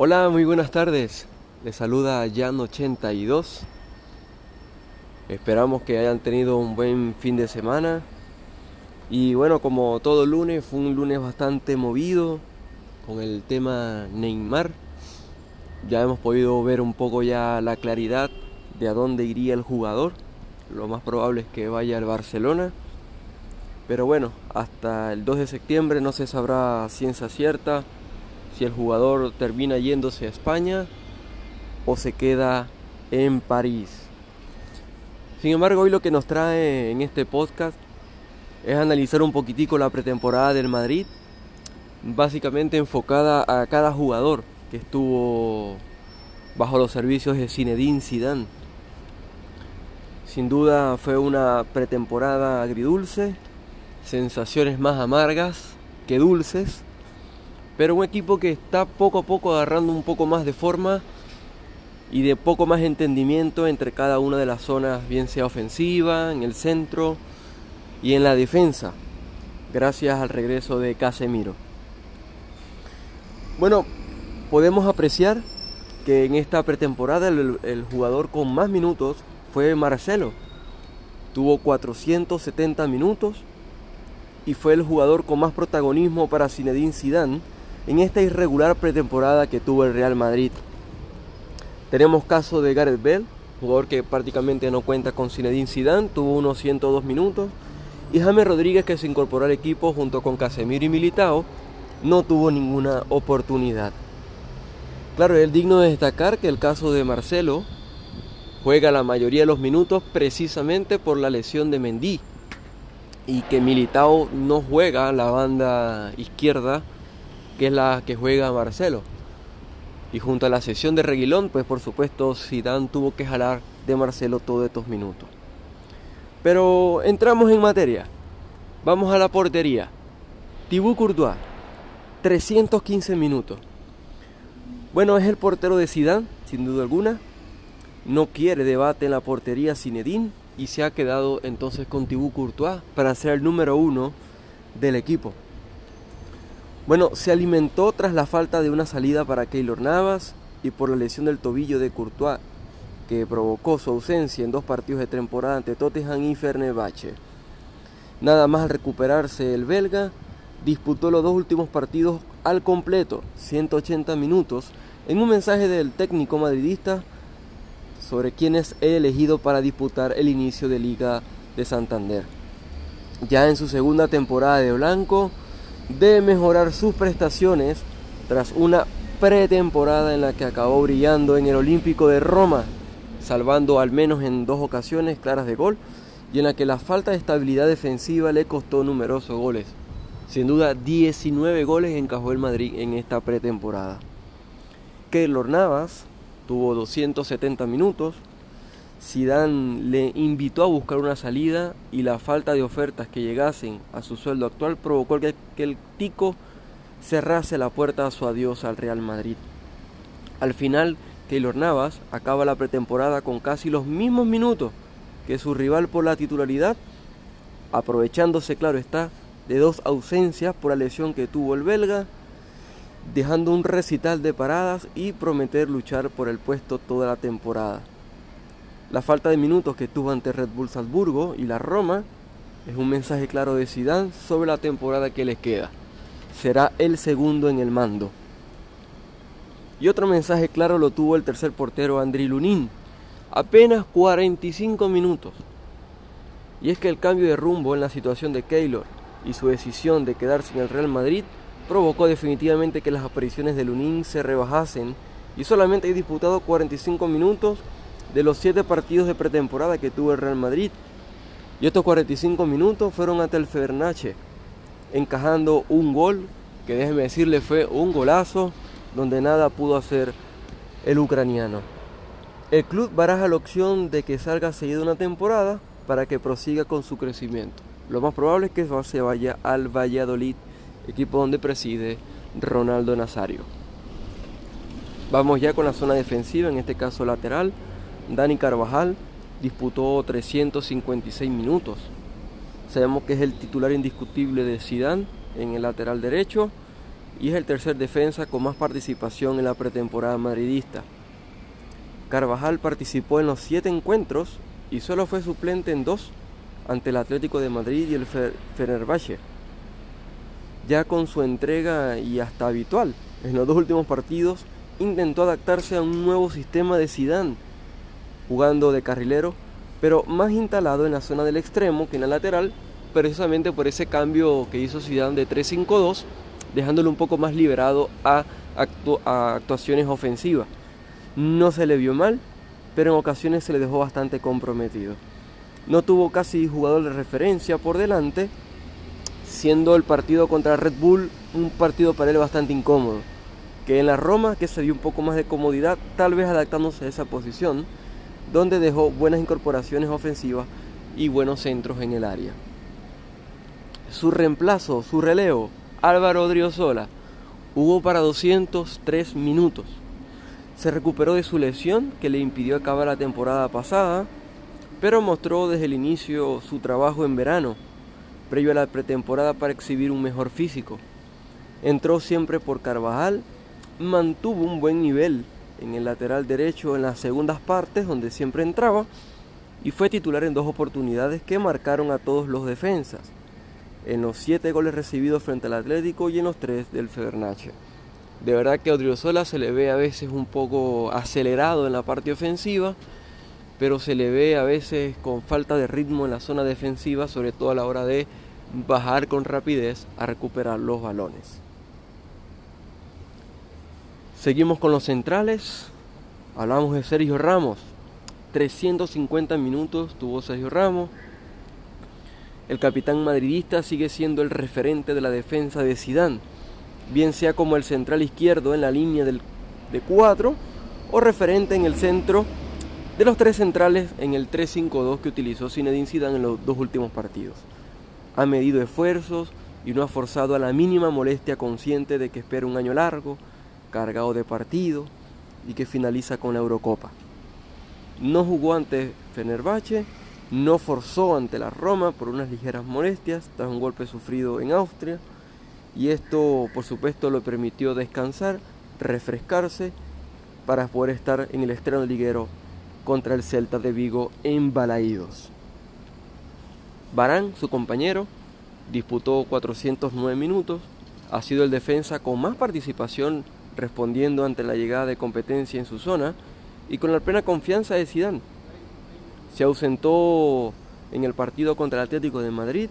Hola, muy buenas tardes. Les saluda Jan82. Esperamos que hayan tenido un buen fin de semana. Y bueno, como todo lunes, fue un lunes bastante movido con el tema Neymar. Ya hemos podido ver un poco ya la claridad de a dónde iría el jugador. Lo más probable es que vaya al Barcelona. Pero bueno, hasta el 2 de septiembre no se sabrá ciencia cierta si el jugador termina yéndose a España o se queda en París. Sin embargo, hoy lo que nos trae en este podcast es analizar un poquitico la pretemporada del Madrid, básicamente enfocada a cada jugador que estuvo bajo los servicios de Zinedine Zidane. Sin duda fue una pretemporada agridulce, sensaciones más amargas que dulces pero un equipo que está poco a poco agarrando un poco más de forma y de poco más entendimiento entre cada una de las zonas, bien sea ofensiva, en el centro y en la defensa, gracias al regreso de Casemiro. Bueno, podemos apreciar que en esta pretemporada el, jugador con más minutos fue Marcelo. Tuvo 470 minutos y fue el jugador con más protagonismo para Zinedine Zidane en esta irregular pretemporada que tuvo el Real Madrid. Tenemos caso de Gareth Bell, jugador que prácticamente no cuenta con Zinedine Zidane, tuvo unos 102 minutos, y James Rodríguez que se incorporó al equipo junto con Casemiro y Militao, no tuvo ninguna oportunidad. Claro, es digno de destacar que el caso de Marcelo juega la mayoría de los minutos precisamente por la lesión de Mendy y que Militao no juega la banda izquierda que es la que juega Marcelo. Y junto a la sesión de Reguilón, pues por supuesto Zidane tuvo que jalar de Marcelo todos estos minutos. Pero entramos en materia. Vamos a la portería. Thibaut Courtois, 315 minutos. Bueno, es el portero de Zidane, sin duda alguna. No quiere debate en la portería Zinedine y se ha quedado entonces con Thibaut Courtois para ser el número uno del equipo. Bueno, se alimentó tras la falta de una salida para Keylor Navas y por la lesión del tobillo de Courtois, que provocó su ausencia en dos partidos de temporada ante Tottenham y Fernebache. Nada más al recuperarse el belga, disputó los dos últimos partidos al completo, 180 minutos, en un mensaje del técnico madridista sobre quién es el elegido para disputar el inicio de Liga de Santander. Ya en su segunda temporada de blanco, de mejorar sus prestaciones tras una pretemporada en la que acabó brillando en el Olímpico de Roma, salvando al menos en dos ocasiones claras de gol y en la que la falta de estabilidad defensiva le costó numerosos goles. Sin duda 19 goles encajó el Madrid en esta pretemporada. Keylor Navas tuvo 270 minutos, Zidane le invitó a buscar una salida y la falta de ofertas que llegasen a su sueldo actual provocó que, el Tico cerrase la puerta a su adiós al Real Madrid. Al final, Keylor Navas acaba la pretemporada con casi los mismos minutos que su rival por la titularidad, aprovechándose, claro está, de dos ausencias por la lesión que tuvo el belga, dejando un recital de paradas y prometer luchar por el puesto toda la temporada. La falta de minutos que tuvo ante Red Bull Salzburgo y la Roma es un mensaje claro de Zidane sobre la temporada que les queda. Será el segundo en el mando. Y otro mensaje claro lo tuvo el tercer portero Andri Lunin. Apenas 45 minutos. Y es que el cambio de rumbo en la situación de Keylor y su decisión de quedarse en el Real Madrid provocó definitivamente que las apariciones de Lunin se rebajasen y solamente ha disputado 45 minutos de los siete partidos de pretemporada que tuvo el Real Madrid. Y estos 45 minutos fueron ante el Fernache, encajando un gol que déjeme decirle fue un golazo donde nada pudo hacer el ucraniano. El club baraja la opción de que salga seguido una temporada para que prosiga con su crecimiento. Lo más probable es que se vaya al Valladolid, equipo donde preside Ronaldo Nazario. Vamos ya con la zona defensiva, en este caso lateral. Dani Carvajal disputó 356 minutos. Sabemos que es el titular indiscutible de Zidane en el lateral derecho y es el tercer defensa con más participación en la pretemporada madridista. Carvajal participó en los siete encuentros y solo fue suplente en dos ante el Atlético de Madrid y el Fenerbahce. Ya con su entrega y hasta habitual en los dos últimos partidos intentó adaptarse a un nuevo sistema de Sidán, jugando de carrilero, pero más instalado en la zona del extremo que en la lateral, precisamente por ese cambio que hizo Zidane de 3-5-2, dejándolo un poco más liberado a, a actuaciones ofensivas. No se le vio mal, pero en ocasiones se le dejó bastante comprometido. No tuvo casi jugador de referencia por delante, siendo el partido contra Red Bull un partido para él bastante incómodo. Que en la Roma, que se dio un poco más de comodidad, tal vez adaptándose a esa posición, donde dejó buenas incorporaciones ofensivas y buenos centros en el área. Su reemplazo, su relevo, Álvaro Odriozola, jugó para 203 minutos se recuperó de su lesión que le impidió acabar la temporada pasada, pero mostró desde el inicio su trabajo en verano, previo a la pretemporada para exhibir un mejor físico. Entró siempre por Carvajal, mantuvo un buen nivel en el lateral derecho en las segundas partes donde siempre entraba y fue titular en dos oportunidades que marcaron a todos los defensas, en los siete goles recibidos frente al Atlético y en los tres del Febernache. De verdad que a Odriozola se le ve a veces un poco acelerado en la parte ofensiva, pero se le ve a veces con falta de ritmo en la zona defensiva, sobre todo a la hora de bajar con rapidez a recuperar los balones. Seguimos con los centrales. Hablamos de Sergio Ramos. 350 minutos tuvo Sergio Ramos. El capitán madridista sigue siendo el referente de la defensa de Sidán bien sea como el central izquierdo en la línea del, de 4 o referente en el centro de los tres centrales en el 3-5-2 que utilizó Zinedine Zidane en los dos últimos partidos. Ha medido esfuerzos y no ha forzado a la mínima molestia consciente de que espera un año largo, cargado de partido y que finaliza con la Eurocopa. No jugó ante Fenerbahce, no forzó ante la Roma por unas ligeras molestias tras un golpe sufrido en Austria y esto por supuesto lo permitió descansar, refrescarse para poder estar en el estreno liguero contra el Celta de Vigo en Balaídos. Barán, su compañero, disputó 409 minutos, ha sido el defensa con más participación respondiendo ante la llegada de competencia en su zona y con la plena confianza de Zidane. Se ausentó en el partido contra el Atlético de Madrid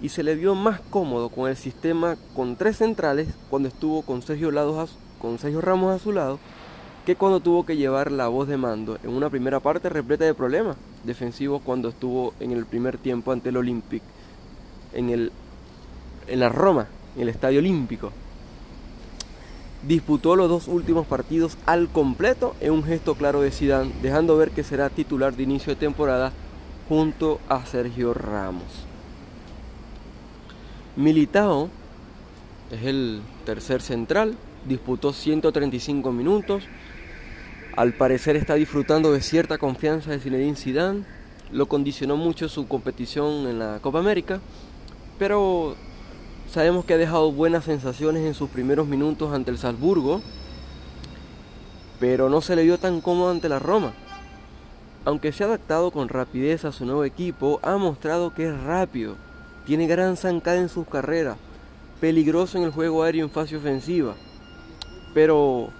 y se le vio más cómodo con el sistema con tres centrales cuando estuvo con Sergio, con Sergio Ramos a su lado que cuando tuvo que llevar la voz de mando en una primera parte repleta de problemas defensivos cuando estuvo en el primer tiempo ante el Olympic en, el, en la Roma, en el Estadio Olímpico. Disputó los dos últimos partidos al completo en un gesto claro de Zidane, dejando ver que será titular de inicio de temporada junto a Sergio Ramos. Militao es el tercer central, disputó 135 minutos. Al parecer está disfrutando de cierta confianza de Zinedine Zidane. Lo condicionó mucho su competición en la Copa América, pero sabemos que ha dejado buenas sensaciones en sus primeros minutos ante el Salzburgo, pero no se le vio tan cómodo ante la Roma. Aunque se ha adaptado con rapidez a su nuevo equipo, ha mostrado que es rápido tiene gran zancada en sus carreras, peligroso en el juego aéreo en fase ofensiva. Pero,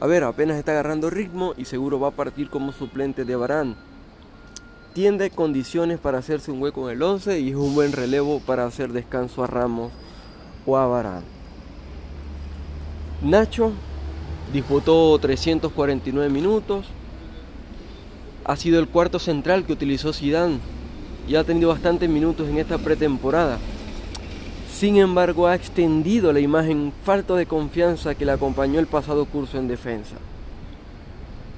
a ver, apenas está agarrando ritmo y seguro va a partir como suplente de Barán. Tiende condiciones para hacerse un hueco en el 11 y es un buen relevo para hacer descanso a Ramos o a Barán. Nacho disputó 349 minutos. Ha sido el cuarto central que utilizó Zidane y ha tenido bastantes minutos en esta pretemporada. Sin embargo, ha extendido la imagen falta de confianza que le acompañó el pasado curso en defensa.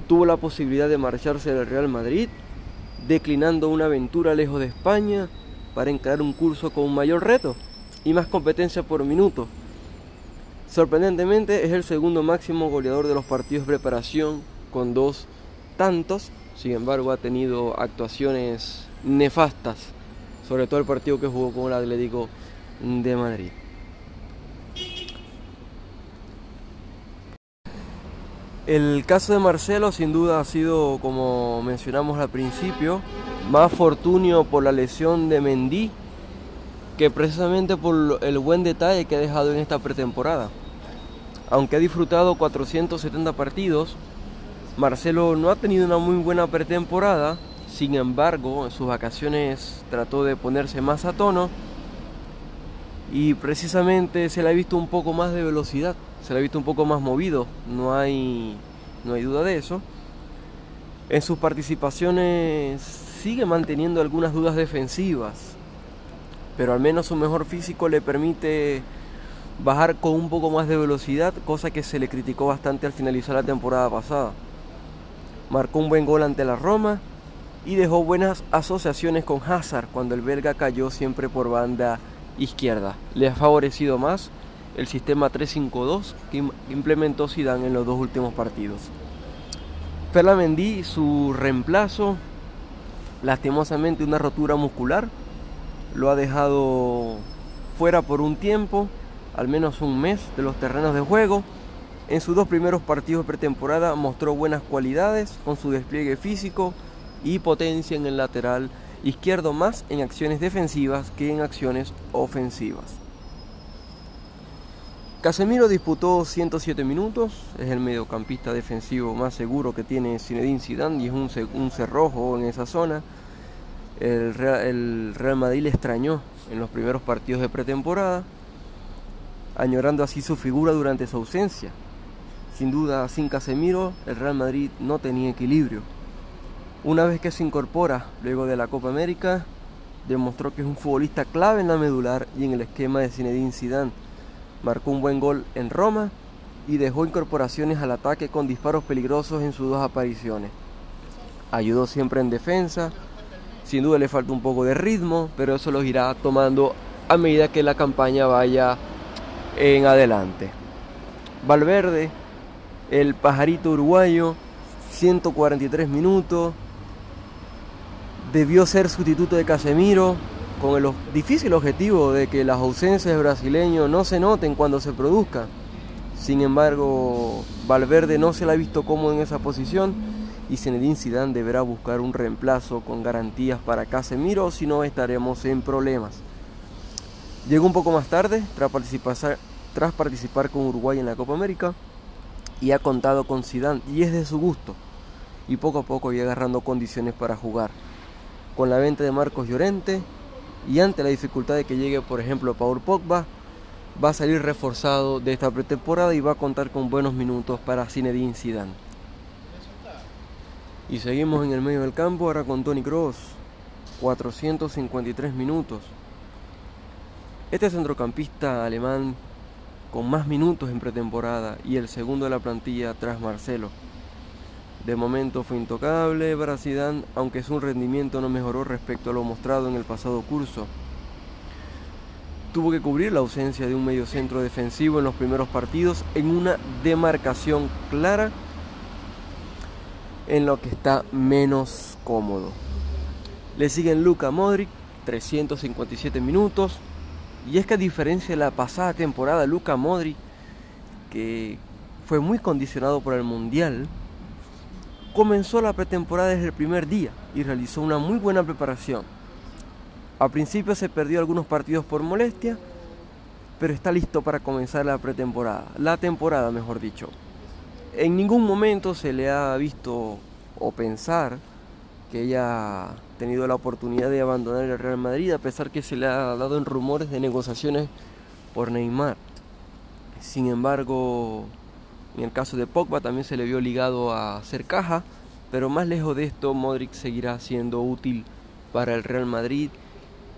Tuvo la posibilidad de marcharse del Real Madrid, declinando una aventura lejos de España para encarar un curso con un mayor reto y más competencia por minuto. Sorprendentemente es el segundo máximo goleador de los partidos de preparación con dos tantos, sin embargo ha tenido actuaciones nefastas, sobre todo el partido que jugó con el Atlético de Madrid. El caso de Marcelo sin duda ha sido, como mencionamos al principio, más fortunio por la lesión de Mendy que precisamente por el buen detalle que ha dejado en esta pretemporada. Aunque ha disfrutado 470 partidos, Marcelo no ha tenido una muy buena pretemporada, sin embargo en sus vacaciones trató de ponerse más a tono y precisamente se le ha visto un poco más de velocidad se le ha visto un poco más movido, no hay, no hay duda de eso. En sus participaciones sigue manteniendo algunas dudas defensivas, pero al menos su mejor físico le permite bajar con un poco más de velocidad, cosa que se le criticó bastante al finalizar la temporada pasada. Marcó un buen gol ante la Roma y dejó buenas asociaciones con Hazard cuando el belga cayó siempre por banda izquierda. Le ha favorecido más el sistema 3-5-2 que implementó Zidane en los dos últimos partidos. Ferland su reemplazo, lastimosamente una rotura muscular, lo ha dejado fuera por un tiempo, al menos un mes, de los terrenos de juego. En sus dos primeros partidos de pretemporada mostró buenas cualidades con su despliegue físico y potencia en el lateral izquierdo más en acciones defensivas que en acciones ofensivas. Casemiro disputó 107 minutos, es el mediocampista defensivo más seguro que tiene Zinedine Zidane y es un, cerrojo en esa zona. El Real, Madrid le extrañó en los primeros partidos de pretemporada, añorando así su figura durante su ausencia. Sin duda, sin Casemiro, el Real Madrid no tenía equilibrio. Una vez que se incorpora luego de la Copa América, demostró que es un futbolista clave en la medular y en el esquema de Zinedine Zidane marcó un buen gol en Roma y dejó incorporaciones al ataque con disparos peligrosos en sus dos apariciones. Ayudó siempre en defensa, sin duda le falta un poco de ritmo, pero eso lo irá tomando a medida que la campaña vaya en adelante. Valverde, el pajarito uruguayo, 143 minutos, debió ser sustituto de Casemiro, con el difícil objetivo de que las ausencias brasileños no se noten cuando se produzcan. Sin embargo, Valverde no se la ha visto cómodo en esa posición y Zinedine Zidane deberá buscar un reemplazo con garantías para Casemiro, si no estaremos en problemas. Llegó un poco más tarde tras participar, con Uruguay en la Copa América y ha contado con Zidane y es de su gusto y poco a poco va agarrando condiciones para jugar. Con la venta de Marcos Llorente, y ante la dificultad de que llegue, por ejemplo, Paul Pogba, va a salir reforzado de esta pretemporada y va a contar con buenos minutos para Zinedine Zidane. Y seguimos en el medio del campo ahora con Tony Kroos, 453 minutos. Este centrocampista alemán con más minutos en pretemporada y el segundo de la plantilla tras Marcelo. De momento fue intocable para aunque su rendimiento no mejoró respecto a lo mostrado en el pasado curso. Tuvo que cubrir la ausencia de un mediocentro defensivo en los primeros partidos en una demarcación clara en lo que está menos cómodo. Le siguen Luka Modric, 357 minutos. Y es que a diferencia de la pasada temporada, Luka Modric, que fue muy condicionado por el Mundial, comenzó la pretemporada desde el primer día y realizó una muy buena preparación. Al principio se perdió algunos partidos por molestia, pero está listo para comenzar la pretemporada, la temporada mejor dicho. En ningún momento se le ha visto o pensar que haya tenido la oportunidad de abandonar el Real Madrid, a pesar que se le ha dado en rumores de negociaciones por Neymar. Sin embargo, en el caso de Pogba también se le vio ligado a hacer caja, pero más lejos de esto Modric seguirá siendo útil para el Real Madrid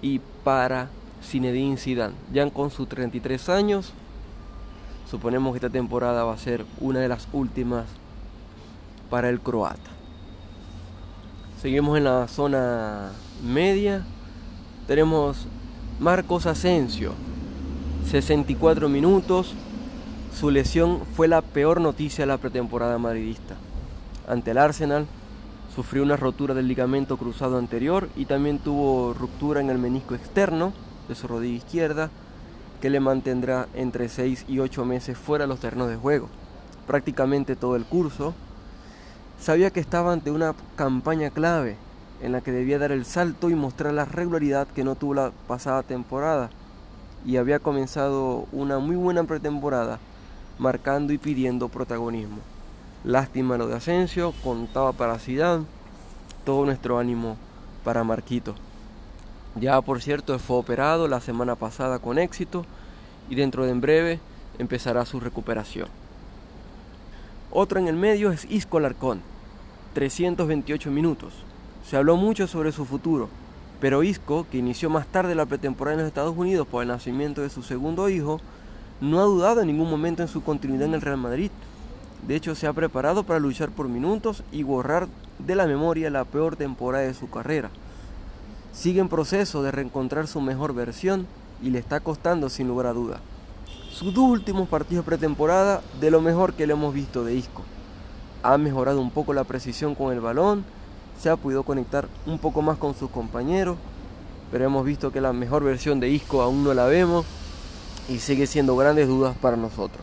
y para Zinedine Zidane. Ya con sus 33 años, suponemos que esta temporada va a ser una de las últimas para el croata. Seguimos en la zona media. Tenemos Marcos Asensio, 64 minutos, su lesión fue la peor noticia de la pretemporada madridista. Ante el Arsenal, sufrió una rotura del ligamento cruzado anterior y también tuvo ruptura en el menisco externo de su rodilla izquierda, que le mantendrá entre 6 y 8 meses fuera de los terrenos de juego. prácticamente todo el curso, sabía que estaba ante una campaña clave en la que debía dar el salto y mostrar la regularidad que no tuvo la pasada temporada y había comenzado una muy buena pretemporada marcando y pidiendo protagonismo. Lástima lo de Asensio, contaba para Zidane, todo nuestro ánimo para Marquito. Ya por cierto fue operado la semana pasada con éxito y dentro de en breve empezará su recuperación. Otro en el medio es Isco Larcón, 328 minutos. Se habló mucho sobre su futuro, pero Isco, que inició más tarde la pretemporada en los Estados Unidos por el nacimiento de su segundo hijo, no ha dudado en ningún momento en su continuidad en el Real Madrid. De hecho, se ha preparado para luchar por minutos y borrar de la memoria la peor temporada de su carrera. Sigue en proceso de reencontrar su mejor versión y le está costando sin lugar a duda. Sus dos últimos partidos pretemporada de lo mejor que le hemos visto de Isco. Ha mejorado un poco la precisión con el balón, se ha podido conectar un poco más con sus compañeros, pero hemos visto que la mejor versión de Isco aún no la vemos y sigue siendo grandes dudas para nosotros.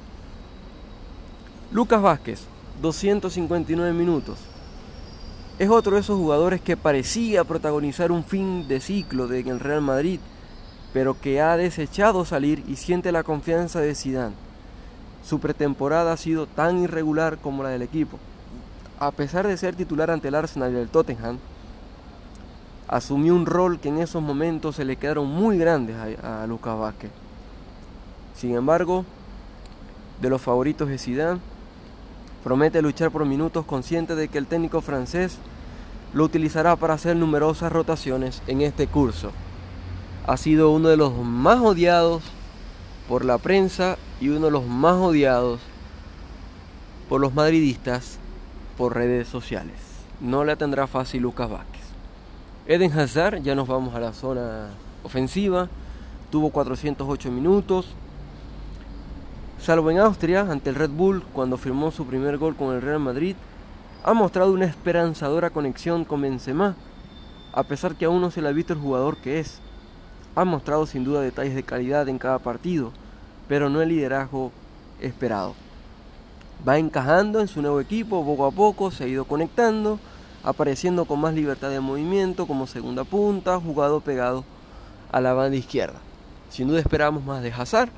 Lucas Vázquez, 259 minutos. Es otro de esos jugadores que parecía protagonizar un fin de ciclo en el Real Madrid, pero que ha desechado salir y siente la confianza de Zidane. Su pretemporada ha sido tan irregular como la del equipo. A pesar de ser titular ante el Arsenal y el Tottenham, asumió un rol que en esos momentos se le quedaron muy grandes a, a Lucas Vázquez. Sin embargo, de los favoritos de Zidane, promete luchar por minutos consciente de que el técnico francés lo utilizará para hacer numerosas rotaciones en este curso. Ha sido uno de los más odiados por la prensa y uno de los más odiados por los madridistas por redes sociales. No la tendrá fácil Lucas Vázquez. Eden Hazard, ya nos vamos a la zona ofensiva, tuvo 408 minutos, Salvo en Austria, ante el Red Bull, cuando firmó su primer gol con el Real Madrid, ha mostrado una esperanzadora conexión con Benzema, a pesar que aún no se le ha visto el jugador que es. Ha mostrado sin duda detalles de calidad en cada partido, pero no el liderazgo esperado. Va encajando en su nuevo equipo poco a poco, se ha ido conectando, apareciendo con más libertad de movimiento como segunda punta, jugado pegado a la banda izquierda. Sin duda esperamos más de Hazard,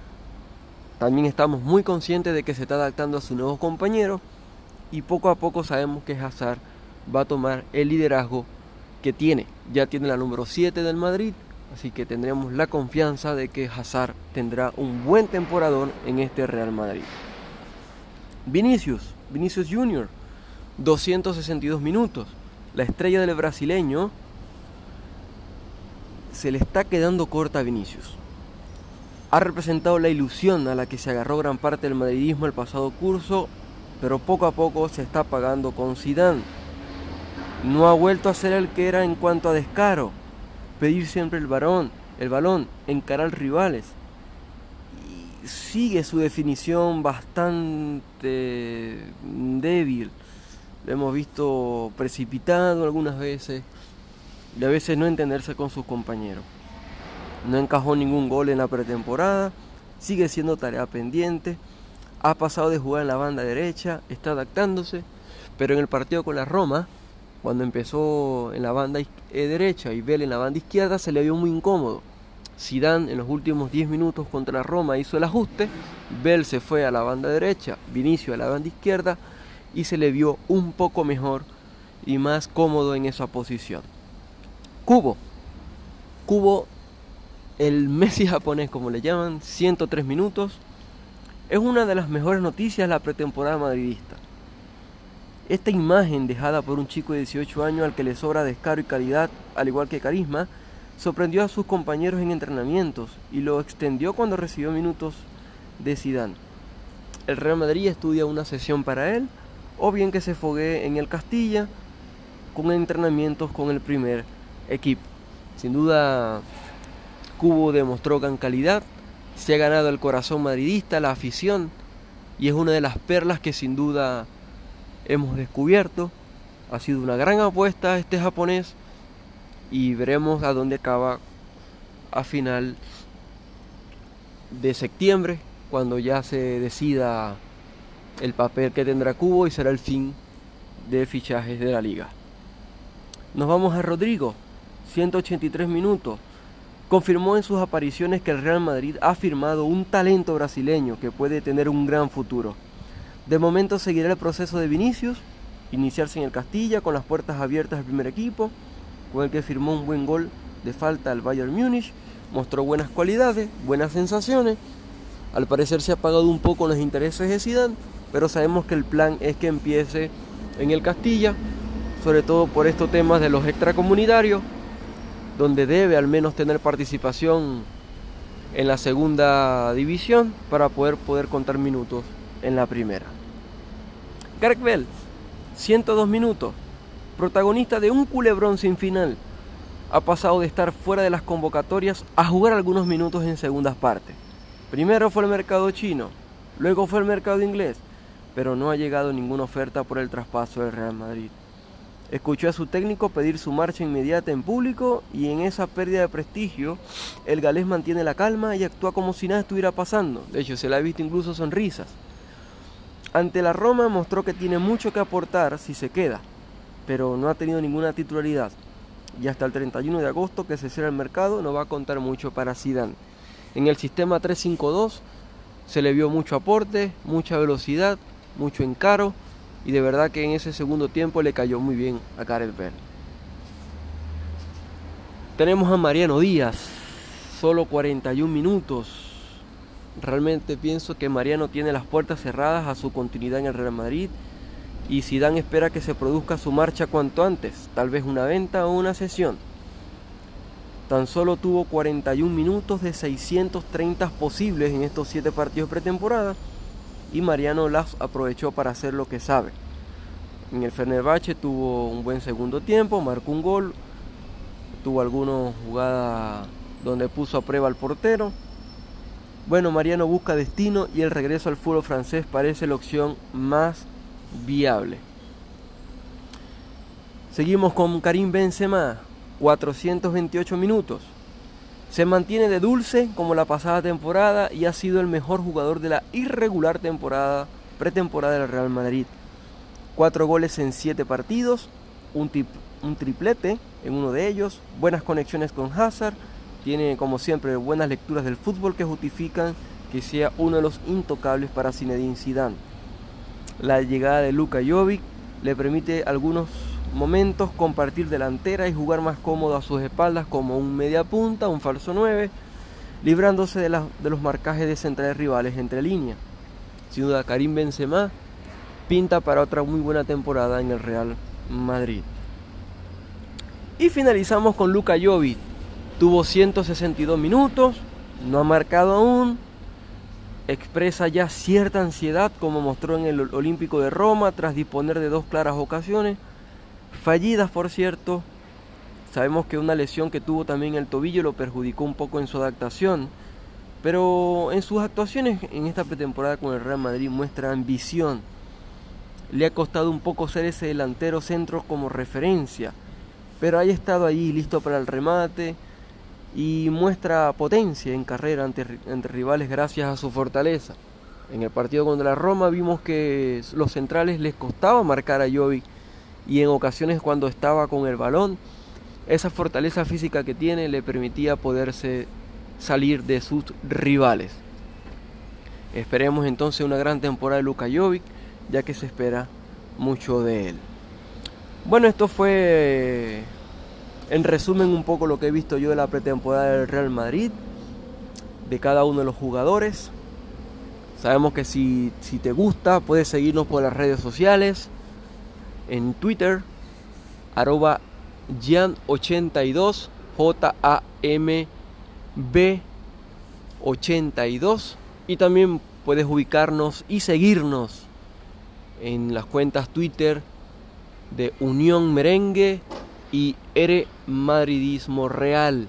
también estamos muy conscientes de que se está adaptando a su nuevo compañero y poco a poco sabemos que Hazard va a tomar el liderazgo que tiene. Ya tiene la número 7 del Madrid, así que tendremos la confianza de que Hazard tendrá un buen temporador en este Real Madrid. Vinicius, Vinicius Junior, 262 minutos. La estrella del brasileño se le está quedando corta a Vinicius ha representado la ilusión a la que se agarró gran parte del madridismo el pasado curso, pero poco a poco se está apagando con Zidane. No ha vuelto a ser el que era en cuanto a descaro, pedir siempre el varón, el balón, encarar rivales. Y sigue su definición bastante débil. Lo hemos visto precipitado algunas veces y a veces no entenderse con sus compañeros no encajó ningún gol en la pretemporada, sigue siendo tarea pendiente, ha pasado de jugar en la banda derecha, está adaptándose, pero en el partido con la Roma, cuando empezó en la banda eh, derecha y Bell en la banda izquierda, se le vio muy incómodo. Zidane en los últimos 10 minutos contra la Roma hizo el ajuste, Bell se fue a la banda derecha, Vinicio a la banda izquierda y se le vio un poco mejor y más cómodo en esa posición. Cubo. Cubo el Messi japonés, como le llaman, 103 minutos, es una de las mejores noticias de la pretemporada madridista. Esta imagen dejada por un chico de 18 años al que le sobra descaro y calidad, al igual que carisma, sorprendió a sus compañeros en entrenamientos y lo extendió cuando recibió minutos de Zidane. El Real Madrid estudia una sesión para él, o bien que se fogue en el Castilla con entrenamientos con el primer equipo. Sin duda Cubo demostró gran calidad, se ha ganado el corazón madridista, la afición, y es una de las perlas que sin duda hemos descubierto. Ha sido una gran apuesta este japonés y veremos a dónde acaba a final de septiembre, cuando ya se decida el papel que tendrá Cubo y será el fin de fichajes de la liga. Nos vamos a Rodrigo, 183 minutos. Confirmó en sus apariciones que el Real Madrid ha firmado un talento brasileño que puede tener un gran futuro. De momento seguirá el proceso de Vinicius, iniciarse en el Castilla con las puertas abiertas al primer equipo, con el que firmó un buen gol de falta al Bayern Múnich, mostró buenas cualidades, buenas sensaciones. Al parecer se ha pagado un poco los intereses de Zidane, pero sabemos que el plan es que empiece en el Castilla, sobre todo por estos temas de los extracomunitarios, donde debe al menos tener participación en la segunda división para poder, poder contar minutos en la primera. Gareth Bell, 102 minutos, protagonista de un culebrón sin final, ha pasado de estar fuera de las convocatorias a jugar algunos minutos en segundas partes. Primero fue el mercado chino, luego fue el mercado inglés, pero no ha llegado ninguna oferta por el traspaso del Real Madrid. Escuchó a su técnico pedir su marcha inmediata en público y en esa pérdida de prestigio el galés mantiene la calma y actúa como si nada estuviera pasando. De hecho, se le ha visto incluso sonrisas. Ante la Roma mostró que tiene mucho que aportar si se queda, pero no ha tenido ninguna titularidad. Y hasta el 31 de agosto que se cierra el mercado no va a contar mucho para Zidane. En el sistema 352 se le vio mucho aporte, mucha velocidad, mucho encaro y de verdad que en ese segundo tiempo le cayó muy bien a Gareth Bale. Tenemos a Mariano Díaz, solo 41 minutos. Realmente pienso que Mariano tiene las puertas cerradas a su continuidad en el Real Madrid y Zidane espera que se produzca su marcha cuanto antes, tal vez una venta o una sesión. Tan solo tuvo 41 minutos de 630 posibles en estos 7 partidos pretemporada y Mariano las aprovechó para hacer lo que sabe. En el Fenerbahce tuvo un buen segundo tiempo, marcó un gol, tuvo algunas jugadas donde puso a prueba al portero. Bueno, Mariano busca destino y el regreso al fútbol francés parece la opción más viable. Seguimos con Karim Benzema, 428 minutos. Se mantiene de dulce como la pasada temporada y ha sido el mejor jugador de la irregular temporada pretemporada del Real Madrid. Cuatro goles en siete partidos, un, triplete en uno de ellos, buenas conexiones con Hazard, tiene como siempre buenas lecturas del fútbol que justifican que sea uno de los intocables para Zinedine Zidane. La llegada de Luka Jovic le permite algunos momentos compartir delantera y jugar más cómodo a sus espaldas como un media punta, un falso 9, librándose de, de los marcajes de centrales rivales entre líneas. Sin duda, Karim Benzema pinta para otra muy buena temporada en el Real Madrid. Y finalizamos con Luka Jovic. Tuvo 162 minutos, no ha marcado aún, expresa ya cierta ansiedad como mostró en el Olímpico de Roma tras disponer de dos claras ocasiones fallidas por cierto. Sabemos que una lesión que tuvo también el tobillo lo perjudicó un poco en su adaptación. Pero en sus actuaciones en esta pretemporada con el Real Madrid muestra ambición. Le ha costado un poco ser ese delantero centro como referencia. Pero ha estado ahí listo para el remate y muestra potencia en carrera ante, rivales gracias a su fortaleza. En el partido contra la Roma vimos que los centrales les costaba marcar a Jovic y en ocasiones cuando estaba con el balón, esa fortaleza física que tiene le permitía poderse salir de sus rivales. Esperemos entonces una gran temporada de Luka Jovic, ya que se espera mucho de él. Bueno, esto fue en resumen un poco lo que he visto yo de la pretemporada del Real Madrid, de cada uno de los jugadores. Sabemos que si, si te gusta puedes seguirnos por las redes sociales, en Twitter, arroba Jan82, J-A-M-B 82. Y también puedes ubicarnos y seguirnos en las cuentas Twitter de Unión Merengue y R Madridismo Real.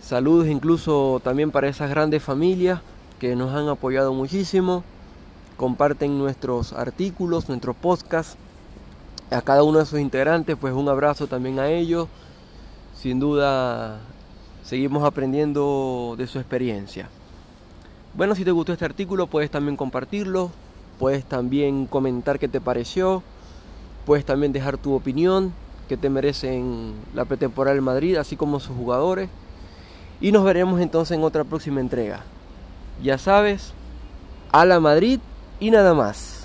Saludos incluso también para esas grandes familias que nos han apoyado muchísimo. Comparten nuestros artículos, nuestros podcasts a cada uno de sus integrantes, pues un abrazo también a ellos. Sin duda, seguimos aprendiendo de su experiencia. Bueno, si te gustó este artículo, puedes también compartirlo Puedes también comentar qué te pareció. Puedes también dejar tu opinión, qué te merecen la pretemporada del Madrid, así como sus jugadores. Y nos veremos entonces en otra próxima entrega. Ya sabes, a la Madrid y nada más.